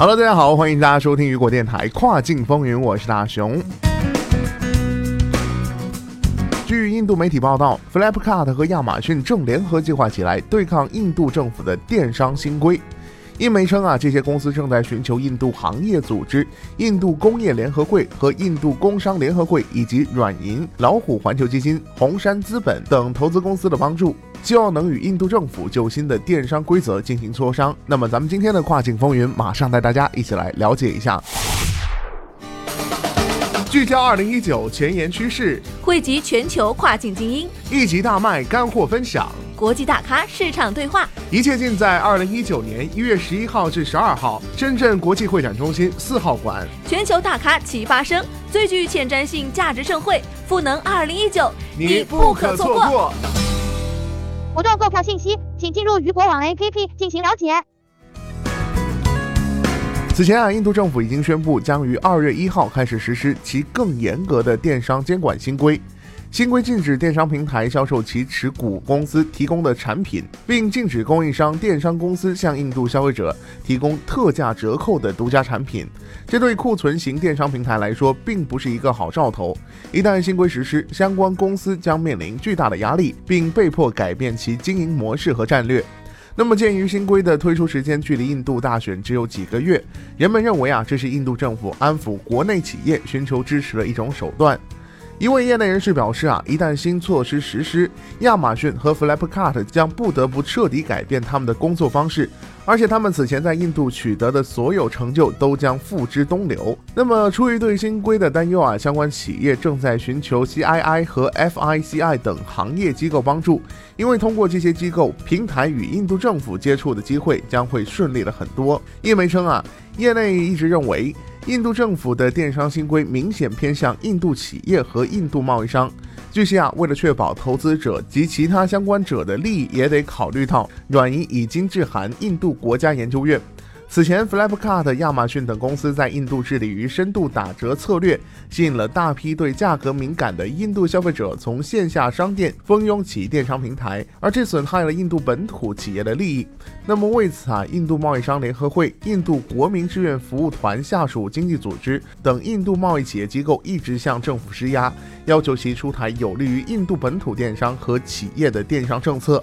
Hello，大家好，欢迎大家收听雨果电台跨境风云，我是大熊。据印度媒体报道，Flipkart 和亚马逊正联合计划起来对抗印度政府的电商新规。印媒称啊，这些公司正在寻求印度行业组织、印度工业联合会和印度工商联合会以及软银、老虎环球基金、红杉资本等投资公司的帮助，希望能与印度政府就新的电商规则进行磋商。那么，咱们今天的跨境风云，马上带大家一起来了解一下。聚焦二零一九前沿趋势，汇集全球跨境精英，一集大卖干货分享。国际大咖市场对话，一切尽在二零一九年一月十一号至十二号，深圳国际会展中心四号馆。全球大咖齐发声，最具前瞻性价值盛会——赋能二零一九，你不可错过。活动购票信息，请进入余果网 APP 进行了解。此前啊，印度政府已经宣布将于二月一号开始实施其更严格的电商监管新规。新规禁止电商平台销售其持股公司提供的产品，并禁止供应商电商公司向印度消费者提供特价折扣的独家产品。这对库存型电商平台来说，并不是一个好兆头。一旦新规实施，相关公司将面临巨大的压力，并被迫改变其经营模式和战略。那么，鉴于新规的推出时间距离印度大选只有几个月，人们认为啊，这是印度政府安抚国内企业、寻求支持的一种手段。一位业内人士表示啊，一旦新措施实施，亚马逊和 Flipkart 将不得不彻底改变他们的工作方式，而且他们此前在印度取得的所有成就都将付之东流。那么，出于对新规的担忧啊，相关企业正在寻求 CII 和 FICI 等行业机构帮助，因为通过这些机构，平台与印度政府接触的机会将会顺利了很多。叶媒称啊，业内一直认为。印度政府的电商新规明显偏向印度企业和印度贸易商。据悉啊，为了确保投资者及其他相关者的利益，也得考虑到软银已经致函印度国家研究院。此前，Flipkart、亚马逊等公司在印度致力于深度打折策略，吸引了大批对价格敏感的印度消费者从线下商店蜂拥起电商平台，而这损害了印度本土企业的利益。那么为此啊，印度贸易商联合会、印度国民志愿服务团下属经济组织等印度贸易企业机构一直向政府施压，要求其出台有利于印度本土电商和企业的电商政策。